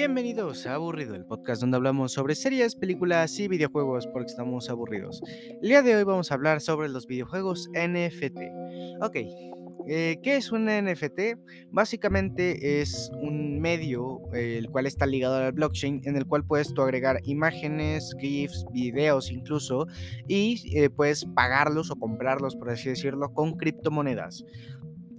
Bienvenidos a Aburrido, el podcast donde hablamos sobre series, películas y videojuegos porque estamos aburridos. El día de hoy vamos a hablar sobre los videojuegos NFT. Ok, eh, ¿qué es un NFT? Básicamente es un medio eh, el cual está ligado al blockchain en el cual puedes tú agregar imágenes, GIFs, videos incluso y eh, puedes pagarlos o comprarlos, por así decirlo, con criptomonedas.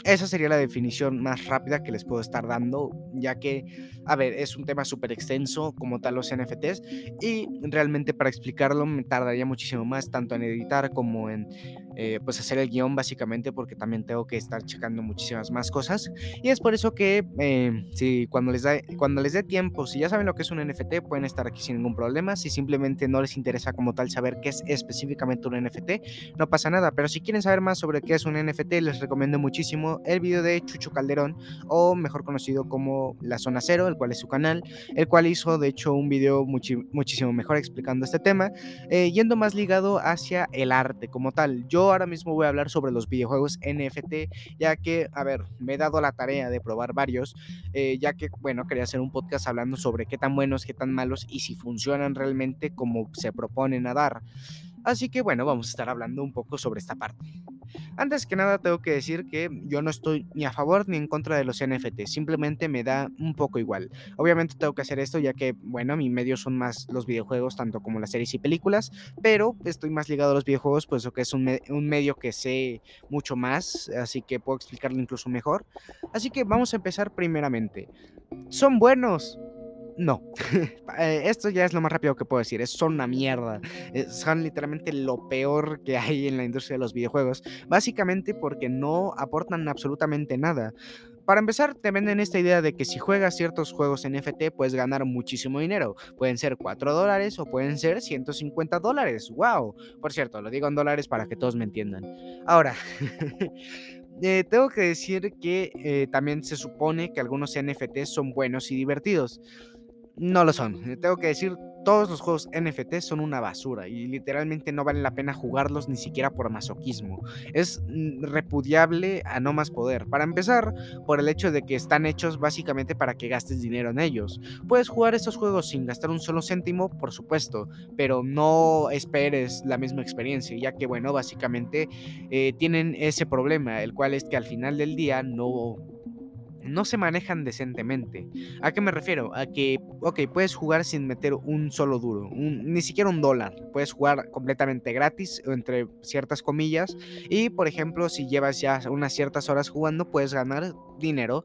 Esa sería la definición más rápida que les puedo estar dando, ya que, a ver, es un tema súper extenso como tal los NFTs y realmente para explicarlo me tardaría muchísimo más, tanto en editar como en eh, pues hacer el guion básicamente porque también tengo que estar checando muchísimas más cosas. Y es por eso que eh, si cuando les, da, cuando les dé tiempo, si ya saben lo que es un NFT, pueden estar aquí sin ningún problema, si simplemente no les interesa como tal saber qué es específicamente un NFT, no pasa nada, pero si quieren saber más sobre qué es un NFT, les recomiendo muchísimo el video de Chucho Calderón o mejor conocido como La Zona Cero, el cual es su canal, el cual hizo de hecho un video muchísimo mejor explicando este tema, eh, yendo más ligado hacia el arte como tal. Yo ahora mismo voy a hablar sobre los videojuegos NFT, ya que, a ver, me he dado la tarea de probar varios, eh, ya que, bueno, quería hacer un podcast hablando sobre qué tan buenos, qué tan malos y si funcionan realmente como se proponen a dar. Así que bueno, vamos a estar hablando un poco sobre esta parte. Antes que nada tengo que decir que yo no estoy ni a favor ni en contra de los NFT, simplemente me da un poco igual. Obviamente tengo que hacer esto ya que, bueno, mi medio son más los videojuegos, tanto como las series y películas, pero estoy más ligado a los videojuegos, pues que es un, un medio que sé mucho más, así que puedo explicarlo incluso mejor. Así que vamos a empezar primeramente. ¿Son buenos? No, eh, esto ya es lo más rápido que puedo decir, son una mierda, eh, son literalmente lo peor que hay en la industria de los videojuegos, básicamente porque no aportan absolutamente nada. Para empezar, te venden esta idea de que si juegas ciertos juegos en NFT puedes ganar muchísimo dinero. Pueden ser 4 dólares o pueden ser 150 dólares. ¡Wow! Por cierto, lo digo en dólares para que todos me entiendan. Ahora, eh, tengo que decir que también se supone que algunos NFTs son buenos y divertidos no lo son. Eh, tengo que decir, todos los juegos NFT son una basura y literalmente no vale la pena jugarlos ni siquiera por masoquismo. Es mm, repudiable a no más poder. Para empezar, por el hecho de que están hechos básicamente para que gastes dinero en ellos. Puedes jugar estos juegos sin gastar un solo céntimo, por supuesto, pero no esperes la misma experiencia, ya que, bueno, básicamente eh, tienen ese problema, el cual es que al final del día no no se manejan decentemente. ¿A qué me refiero? A que, ok, puedes jugar sin meter un solo duro, ni siquiera un dólar. Puedes jugar completamente gratis, entre ciertas comillas. Y, por ejemplo, si llevas ya unas ciertas horas jugando, puedes ganar dinero.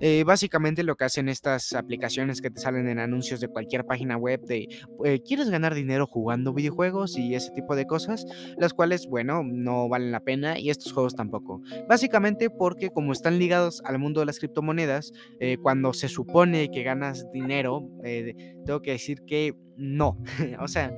Eh, básicamente lo que hacen estas aplicaciones que te salen en anuncios de cualquier página web de, eh, ¿quieres ganar dinero jugando videojuegos y ese tipo de cosas? Las cuales, bueno, no valen la pena y estos juegos tampoco. Básicamente porque como están ligados al mundo de las criptomonedas, eh, cuando se supone que ganas dinero, tengo que decir que no. o sea,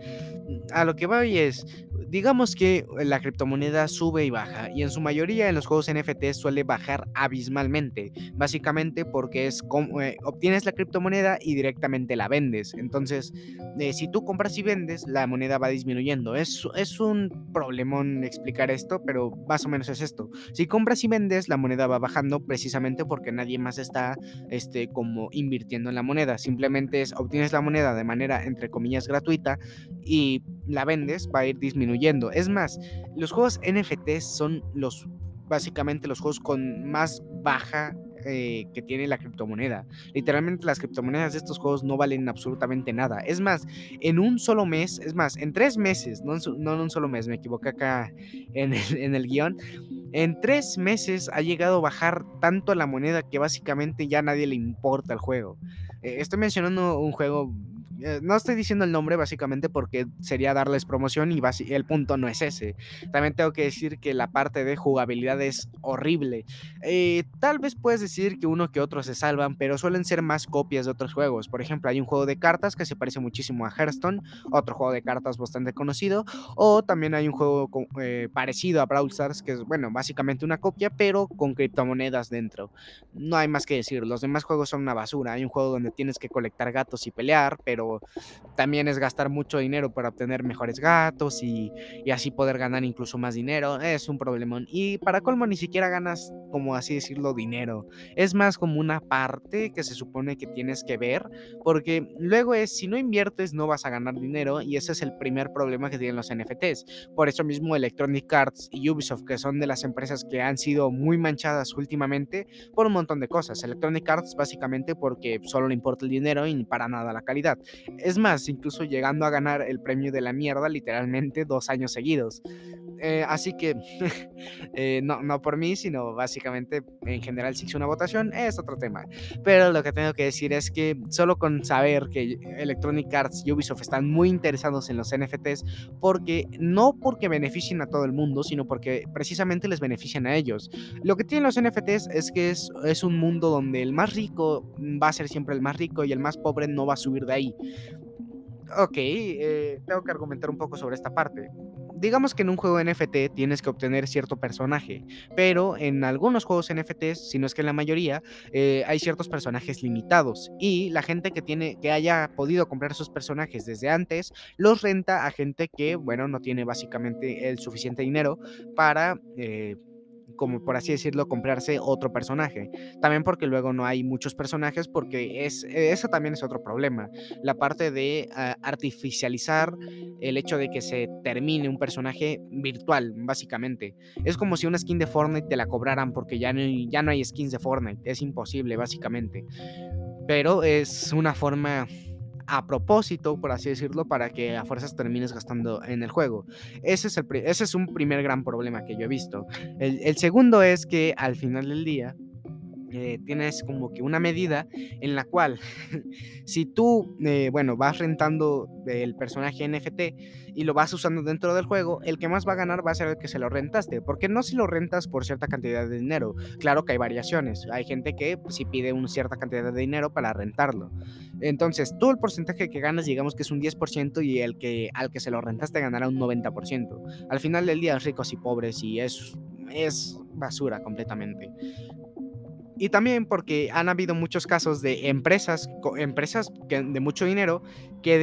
a lo que voy es, digamos que la criptomoneda sube y baja, y en su mayoría en los juegos NFT suele bajar abismalmente, básicamente porque es como eh, obtienes la criptomoneda y directamente la vendes. Entonces, eh, si tú compras y vendes, la moneda va disminuyendo. Es, es un problemón explicar esto, pero más o menos es esto. Si compras y vendes, la moneda va bajando precisamente porque nadie más está este, como invirtiendo en la moneda. Simplemente es obtienes la moneda de manera entre comillas gratuita y la vendes, va a ir disminuyendo. Es más, los juegos NFT son los básicamente los juegos con más baja eh, que tiene la criptomoneda. Literalmente las criptomonedas de estos juegos no valen absolutamente nada. Es más, en un solo mes, es más, en tres meses, no en, un solo mes, me equivoqué acá en el, en el guion, en tres meses ha llegado a bajar tanto la moneda que básicamente ya nadie le importa el juego. Eh, estoy mencionando un juego eh, no estoy diciendo el nombre básicamente porque sería darles promoción y el punto no es ese. También tengo que decir que la parte de jugabilidad es horrible. Eh, tal vez puedes decir que uno que otro se salvan, pero suelen ser más copias de otros juegos. Por ejemplo, hay un juego de cartas que se parece muchísimo a Hearthstone, otro juego de cartas bastante conocido, o también hay un juego eh, parecido a Brawl Stars, que es, bueno, básicamente una copia, pero con criptomonedas dentro. No hay más que decir, los demás juegos son una basura. Hay un juego donde tienes que colectar gatos y pelear, pero también es gastar mucho dinero para obtener mejores gatos y, y así poder ganar incluso más dinero. Es un problemón. Y para colmo ni siquiera ganas, como así decirlo, dinero. Es más como una parte que se supone que tienes que ver, porque luego es, si no inviertes no vas a ganar dinero y ese es el primer problema que tienen los NFTs. Por eso mismo Electronic Arts y Ubisoft, que son de las empresas que han sido muy manchadas últimamente por un montón de cosas. Electronic Arts básicamente porque solo le importa el dinero y para nada la calidad. Es más, incluso llegando a ganar el premio de la mierda literalmente dos años seguidos. Eh, así que, eh, no, no por mí, sino básicamente en general si hizo una votación, es otro tema. Pero lo que tengo que decir es que solo con saber que Electronic Arts y Ubisoft están muy interesados en los NFTs, porque no porque beneficien a todo el mundo, sino porque precisamente les benefician a ellos. Lo que tienen los NFTs es que es, es un mundo donde el más rico va a ser siempre el más rico y el más pobre no va a subir de ahí. Ok, eh, tengo que argumentar un poco sobre esta parte digamos que en un juego NFT tienes que obtener cierto personaje, pero en algunos juegos NFTs, si no es que en la mayoría, eh, hay ciertos personajes limitados y la gente que tiene que haya podido comprar esos personajes desde antes los renta a gente que, bueno, no tiene básicamente el suficiente dinero para eh, como por así decirlo, comprarse otro personaje. También porque luego no hay muchos personajes, porque es, eso también es otro problema. La parte de ah, artificializar el hecho de que se termine un personaje virtual, básicamente. Es como si una skin de Fortnite te la cobraran porque ya no, ya no hay skins de Fortnite. Es imposible, básicamente. Pero es una forma a propósito, por así decirlo, para que a fuerzas termines gastando en el juego. Ese es, el, ese es un primer gran problema que yo he visto. El, el segundo es que al final del día, eh, tienes como que una medida en la cual si tú, eh, bueno, vas rentando el personaje NFT y lo vas usando dentro del juego, el que más va a ganar va a ser el que se lo rentaste, porque no si lo rentas por cierta cantidad de dinero. Claro que hay variaciones, hay gente que si pues, pide una cierta cantidad de dinero para rentarlo. Entonces, tú el porcentaje que ganas, digamos que es un 10% y el que al que se lo rentaste ganará un 90%. Al final del día, ricos y pobres y es es basura completamente. Y también porque han habido muchos casos de empresas, empresas de mucho dinero que,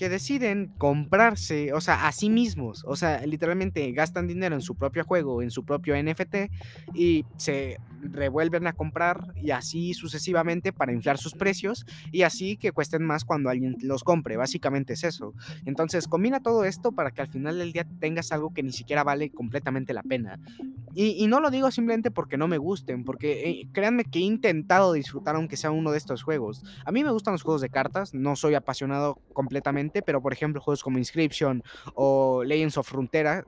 que deciden comprarse, o sea, a sí mismos, o sea, literalmente gastan dinero en su propio juego, en su propio NFT y se revuelven a comprar y así sucesivamente para inflar sus precios y así que cuesten más cuando alguien los compre. Básicamente es eso. Entonces combina todo esto para que al final del día tengas algo que ni siquiera vale completamente la pena. Y, no lo digo simplemente porque no me gusten, porque eh, créanme que he intentado disfrutar aunque sea uno de estos juegos. A mí me gustan los juegos de cartas, no soy apasionado completamente, pero por ejemplo juegos como Inscription o Legends of Frontera,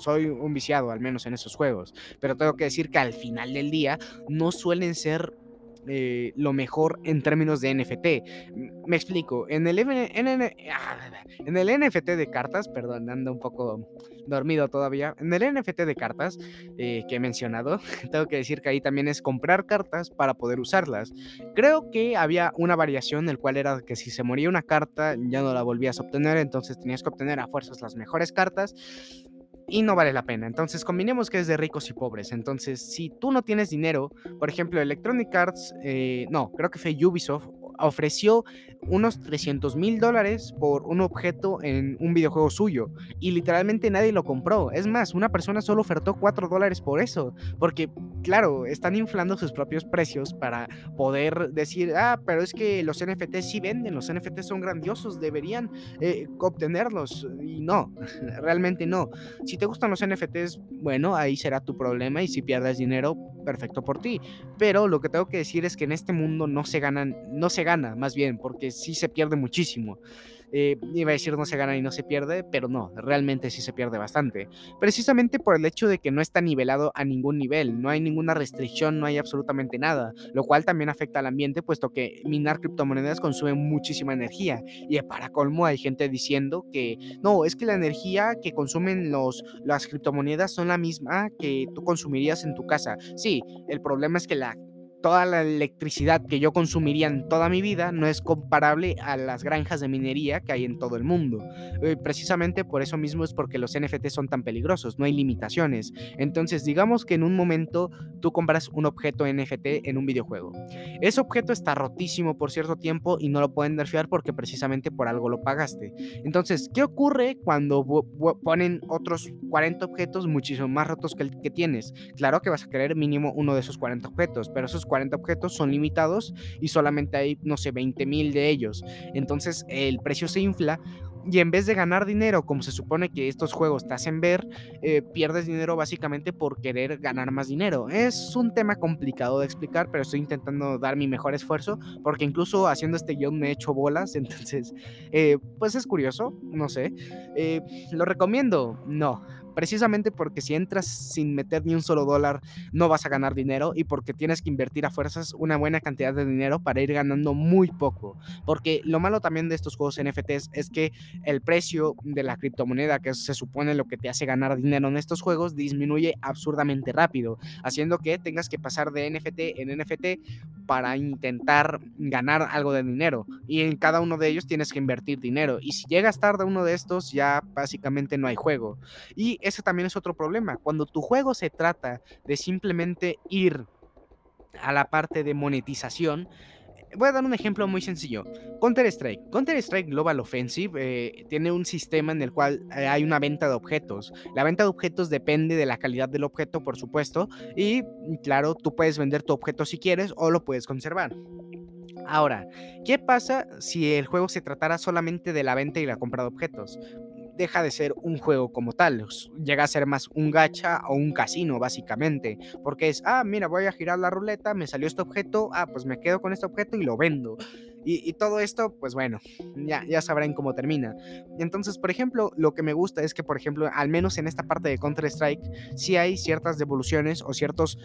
soy un viciado al menos en esos juegos. Pero tengo que decir que al final del día no suelen ser eh, lo mejor en términos de NFT. Me explico, en el, ah, en el NFT de cartas, perdón, ando un poco dormido todavía, en el NFT de cartas eh, que he mencionado, tengo que decir que ahí también es comprar cartas para poder usarlas. Creo que había una variación, el cual era que si se moría una carta ya no la volvías a obtener, entonces tenías que obtener a fuerzas las mejores cartas y no vale la pena. Entonces, combinemos que es de ricos y pobres. Entonces, si tú no tienes dinero, por ejemplo, Electronic Arts, eh, no, creo que fue Ubisoft, ofreció unos 300 mil dólares por un objeto en un videojuego suyo y literalmente nadie lo compró. Es más, una persona solo ofertó 4 dólares por eso, porque claro, están inflando sus propios precios para poder decir, ah, pero es que los NFTs sí venden, los NFTs son grandiosos, deberían eh, obtenerlos. Y no, realmente no. Si te gustan los NFTs, bueno, ahí será tu problema y si pierdes dinero, perfecto por ti. Pero lo que tengo que decir es que en este mundo no se ganan, no se gana, más bien, porque sí se pierde muchísimo. Eh, iba a decir no se gana y no se pierde, pero no, realmente sí se pierde bastante. Precisamente por el hecho de que no está nivelado a ningún nivel, no hay ninguna restricción, no hay absolutamente nada, lo cual también afecta al ambiente, puesto que minar criptomonedas consume muchísima energía. Y para colmo hay gente diciendo que no, es que la energía que consumen los, las criptomonedas son la misma que tú consumirías en tu casa. Sí, el problema es que la toda la electricidad que yo consumiría en toda mi vida no es comparable a las granjas de minería que hay en todo el mundo. Eh, precisamente por eso mismo es porque los NFT son tan peligrosos, no hay limitaciones. Entonces, digamos que en un momento tú compras un objeto NFT en un videojuego. Ese objeto está rotísimo por cierto tiempo y no lo pueden nerfear porque precisamente por algo lo pagaste. Entonces, ¿qué ocurre cuando ponen otros 40 objetos muchísimo más rotos que el que tienes? Claro que vas a querer mínimo uno de esos 40 objetos, pero esos 40 objetos son limitados y solamente hay, no sé, 20 mil de ellos. Entonces, el precio se infla y en vez de ganar dinero, como se supone que estos juegos te hacen ver, eh, pierdes dinero básicamente por querer ganar más dinero. Es un tema complicado de explicar, pero estoy intentando dar mi mejor esfuerzo, porque incluso haciendo este guion me he hecho bolas, entonces, eh, pues es curioso, no sé. Eh, ¿Lo recomiendo? No, precisamente porque si entras sin meter ni un solo dólar no vas a ganar dinero y porque tienes que invertir a fuerzas una buena cantidad de dinero para ir ganando muy poco. Porque lo malo también de estos juegos NFTs es que el precio de la criptomoneda, que se supone lo que te hace ganar dinero en estos juegos, disminuye absurdamente rápido, haciendo que tengas que pasar de NFT en NFT para intentar ganar algo de dinero. Y en cada uno de ellos tienes que invertir dinero. Y si llegas tarde a uno de estos, ya básicamente no hay juego. Y ese también es otro problema. Cuando tu juego se trata de simplemente ir a la parte de monetización, voy a dar un ejemplo muy sencillo. Counter-Strike. Counter-Strike Global Offensive eh, tiene un sistema en el cual eh, hay una venta de objetos. La venta de objetos depende de la calidad del objeto, por supuesto. Y claro, tú puedes vender tu objeto si quieres o lo puedes conservar. Ahora, ¿qué pasa si el juego se tratara solamente de la venta y la compra de objetos? Deja de ser un juego como tal, llega a ser más un gacha o un casino básicamente, porque es, ah, mira, voy a girar la ruleta, me salió este objeto, ah, pues me quedo con este objeto y lo vendo. Y, todo esto, pues bueno, ya, ya sabrán cómo termina. Entonces, por ejemplo, lo que me gusta es que, por ejemplo, al menos en esta parte de Counter-Strike, sí hay ciertas devoluciones o ciertas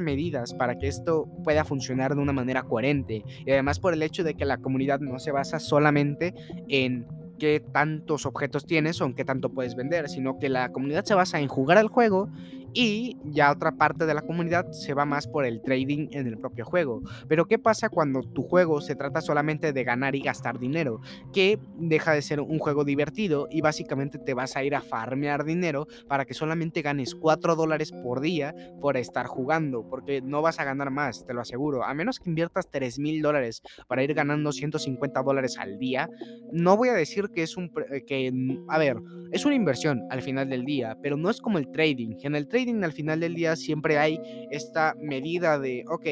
medidas para que esto pueda funcionar de una manera coherente. Y además por el hecho de que la comunidad no se basa solamente en qué tantos objetos tienes o en qué tanto puedes vender, sino que la comunidad se basa en jugar al juego y ya otra parte de la comunidad se va más por el trading en el propio juego. Pero ¿qué pasa cuando tu juego se trata solamente de ganar y gastar dinero? Que deja de ser un juego divertido y básicamente te vas a ir a farmear dinero para que solamente ganes 4 dólares por día por estar jugando, porque no vas a ganar más, te lo aseguro. A menos que inviertas 3 mil dólares para ir ganando 150 dólares al día, no voy a decir que es un... que, a ver, es una inversión al final del día, pero no es como el trading. En el trading al final del día siempre hay esta medida de, ok,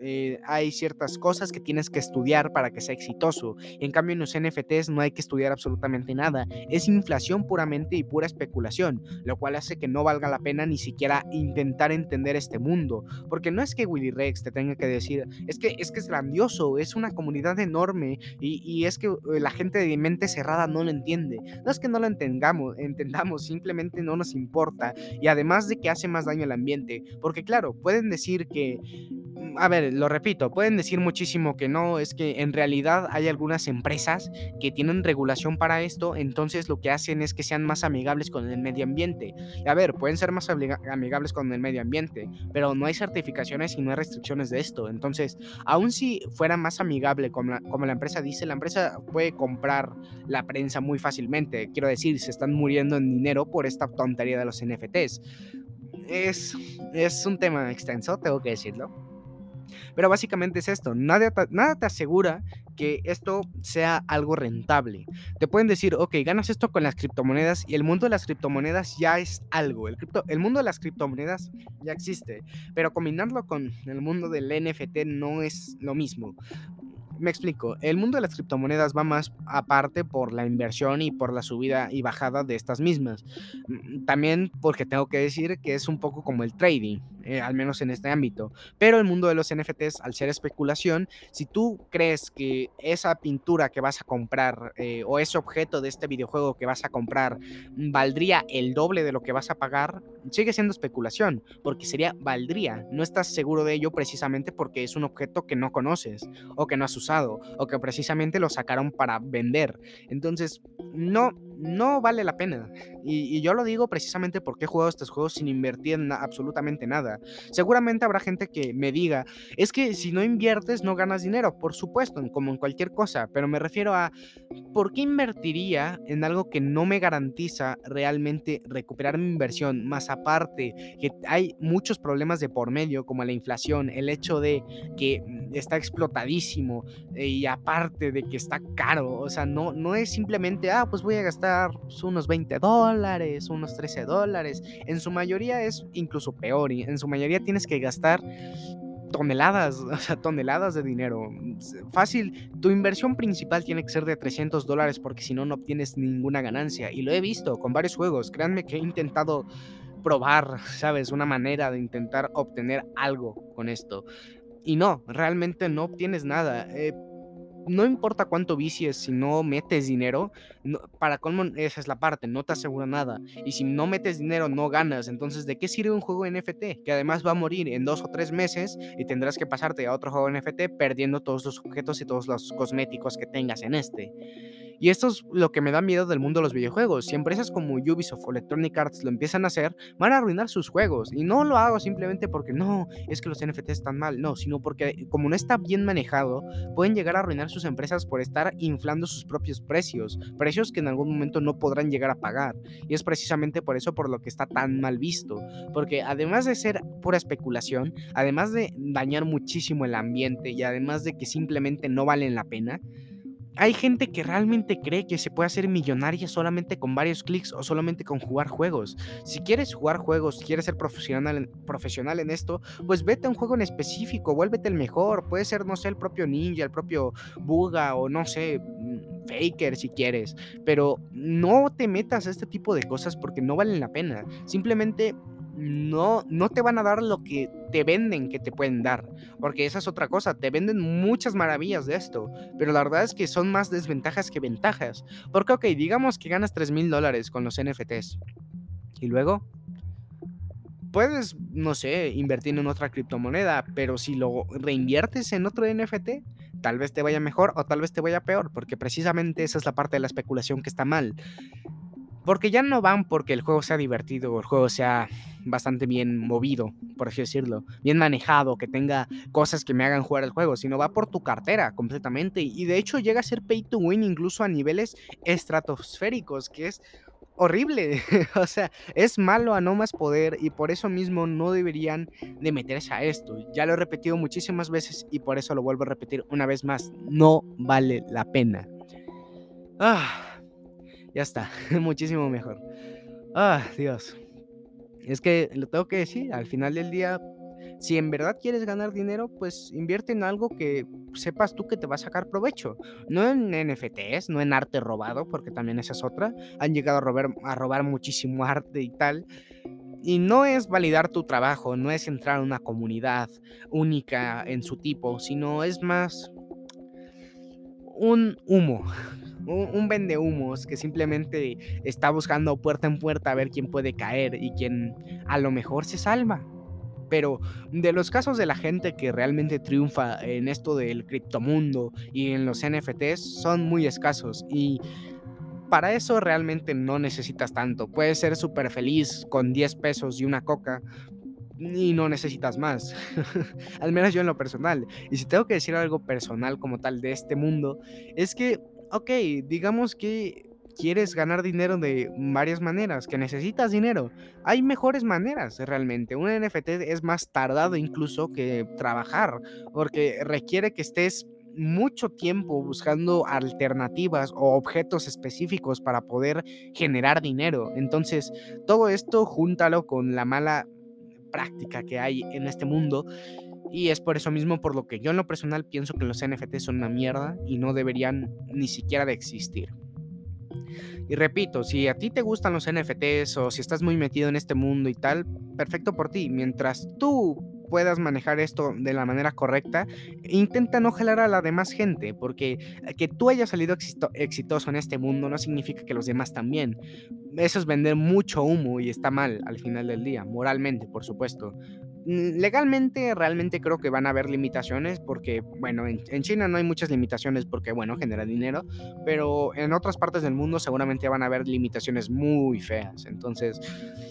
eh, hay ciertas cosas que tienes que estudiar para que sea exitoso. En cambio, en los NFTs no hay que estudiar absolutamente nada. Es inflación puramente y pura especulación, lo cual hace que no valga la pena ni siquiera intentar entender este mundo. Porque no es que Willy Rex te tenga que decir, es que es, que es grandioso, es una comunidad enorme y, y es que eh, la gente de mente cerrada no lo entiende. No es que no lo entendamos, entendamos, simplemente no nos importa. Y además de que hace más daño al ambiente. Porque claro, pueden decir que, mm, a ver, lo repito, pueden decir muchísimo que no, es que en realidad hay algunas empresas que tienen regulación para esto, entonces lo que hacen es que sean más amigables con el medio ambiente. A ver, pueden ser más amigables con el medio ambiente, pero no hay certificaciones y no hay restricciones de esto. Entonces, aun si fuera más amigable como la, como la empresa dice, la empresa puede comprar la prensa muy fácilmente. Quiero decir, se están muriendo en dinero por esta tontería de los NFTs. Es, es un tema extenso, tengo que decirlo. Pero básicamente es esto, nada, nada te asegura que esto sea algo rentable. Te pueden decir, ok, ganas esto con las criptomonedas y el mundo de las criptomonedas ya es algo. El, cripto, el mundo de las criptomonedas ya existe, pero combinarlo con el mundo del NFT no es lo mismo. Me explico, el mundo de las criptomonedas va más aparte por la inversión y por la subida y bajada de estas mismas. Mm, también porque tengo que decir que es un poco como el trading. Eh, al menos en este ámbito. Pero el mundo de los NFTs, al ser especulación, si tú crees que esa pintura que vas a comprar eh, o ese objeto de este videojuego que vas a comprar valdría el doble de lo que vas a pagar, sigue siendo especulación, porque sería valdría. No estás seguro de ello precisamente porque es un objeto que no conoces o que no has usado o que precisamente lo sacaron para vender. Entonces, no, no vale la pena. Y, yo lo digo precisamente porque he jugado estos juegos sin invertir en absolutamente nada. Seguramente habrá gente que me diga, es que si no inviertes no ganas dinero, por supuesto, como en cualquier cosa, pero me refiero a, ¿por qué invertiría en algo que no me garantiza realmente recuperar mi inversión? Más aparte, que hay muchos problemas de por medio, como la inflación, el hecho de que está explotadísimo eh, y aparte de que está caro, o sea, no, no es simplemente, ah, pues voy a gastar pues, unos 20 dólares, unos 13 dólares, en su mayoría es incluso peor, en su mayoría tienes que gastar toneladas, o sea, toneladas de dinero. Fácil, tu inversión principal tiene que ser de 300 dólares porque si no, no obtienes ninguna ganancia. Y lo he visto con varios juegos. Créanme que he intentado probar, ¿sabes? Una manera de intentar obtener algo con esto. Y no, realmente no obtienes nada. Eh, no importa cuánto vicies, si no metes dinero, para colmo esa es la parte, no te asegura nada. Y si no metes dinero, no ganas. Entonces, ¿de qué sirve un juego NFT? Que además va a morir en dos o tres meses y tendrás que pasarte a otro juego NFT perdiendo todos los objetos y todos los cosméticos que tengas en este. Y esto es lo que me da miedo del mundo de los videojuegos. Si empresas como Ubisoft o Electronic Arts lo empiezan a hacer, van a arruinar sus juegos. Y no lo hago simplemente porque no, es que los NFTs están mal, no, sino porque como no está bien manejado, pueden llegar a arruinar sus empresas por estar inflando sus propios precios, precios que en algún momento no podrán llegar a pagar. Y es precisamente por eso por lo que está tan mal visto, porque además de ser pura especulación, además de dañar muchísimo el ambiente y además de que simplemente no valen la pena, hay gente que realmente cree que se puede hacer millonaria solamente con varios clics o solamente con jugar juegos. Si quieres jugar juegos, quieres ser profesional en, profesional en esto, pues vete a un juego en específico, vuélvete el mejor. Puede ser, no sé, el propio Ninja, el propio Buga o no sé, mm, Faker si quieres. Pero no te metas a este tipo de cosas porque no valen la pena. Simplemente no, no te van a dar lo que te venden que te pueden dar. Porque esa es otra cosa, te venden muchas maravillas de esto, pero la verdad es que son más desventajas que ventajas. Porque, ok, digamos que ganas 3 mil dólares con los NFTs. Y luego, puedes, no sé, invertir en otra criptomoneda, pero si lo reinviertes en otro NFT, tal vez te vaya mejor o tal vez te vaya peor, porque precisamente esa es la parte de la especulación que está mal. Porque ya no van porque el juego sea divertido o el juego sea bastante bien movido, por así decirlo, bien manejado, que tenga cosas que me hagan jugar el juego, sino va por tu cartera completamente. Y de hecho llega a ser pay to win incluso a niveles estratosféricos, que es horrible. o sea, es malo a no más poder y por eso mismo no deberían de meterse a esto. Ya lo he repetido muchísimas veces y por eso lo vuelvo a repetir una vez más. No vale la pena. Ah ya está, muchísimo mejor. Ah, Dios. Es que lo tengo que decir, al final del día, si en verdad quieres ganar dinero, pues invierte en algo que sepas tú que te va a sacar provecho. No en NFTs, no en arte robado, porque también esa es otra. Han llegado a robar, a robar muchísimo arte y tal. Y no es validar tu trabajo, no es entrar a una comunidad única en su tipo, sino es más un humo un, vende humos que simplemente está buscando puerta en puerta a ver quién puede caer y quién a lo mejor se salva. Pero de los casos de la gente que realmente triunfa en esto del criptomundo y en los NFTs son muy escasos y para eso realmente no necesitas tanto. Puedes ser súper feliz con 10 pesos y una coca, y no necesitas más. Al menos yo en lo personal. Y si tengo que decir algo personal como tal de este mundo, es que ok, digamos que quieres ganar dinero de varias maneras, que necesitas dinero. Hay mejores maneras realmente. Un NFT es más tardado incluso que trabajar, porque requiere que estés mucho tiempo buscando alternativas o objetos específicos para poder generar dinero. Entonces, todo esto júntalo con la mala práctica que hay en este mundo y es por eso mismo por lo que yo en lo personal pienso que los NFTs son una mierda y no deberían ni siquiera de existir. Y repito, si a ti te gustan los NFTs o si estás muy metido en este mundo y tal, perfecto por ti. Mientras tú puedas manejar esto de la manera correcta, intenta no jalar a la demás gente, porque que tú hayas salido exitoso en este mundo no significa que los demás también. Eso es vender mucho humo y está mal al final del día, moralmente, por supuesto legalmente realmente creo que van a haber limitaciones porque, bueno, en, en, China no hay muchas limitaciones porque, bueno, genera dinero, pero en otras partes del mundo seguramente van a haber limitaciones muy feas. Entonces,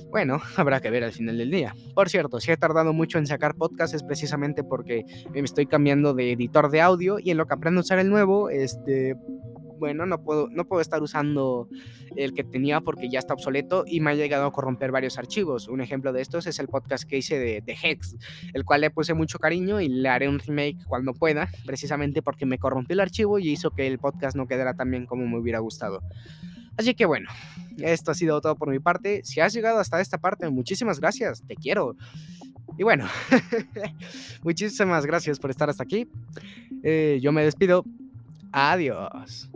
bueno, habrá que ver al final del día. Por cierto, si he tardado mucho en sacar podcast es precisamente porque me estoy cambiando de editor de audio y en lo que aprendo a usar el nuevo, este, bueno, no puedo, no puedo estar usando el que tenía porque ya está obsoleto y me ha llegado a corromper varios archivos. Un ejemplo de estos es el podcast que hice de, Hex, el cual le puse mucho cariño y le haré un remake cuando pueda, precisamente porque me corrompió el archivo y hizo que el podcast no quedara tan bien como me hubiera gustado. Así que bueno, esto ha sido todo por mi parte. Si has llegado hasta esta parte, muchísimas gracias, te quiero. Y bueno, muchísimas gracias por estar hasta aquí. Eh, yo me despido. Adiós.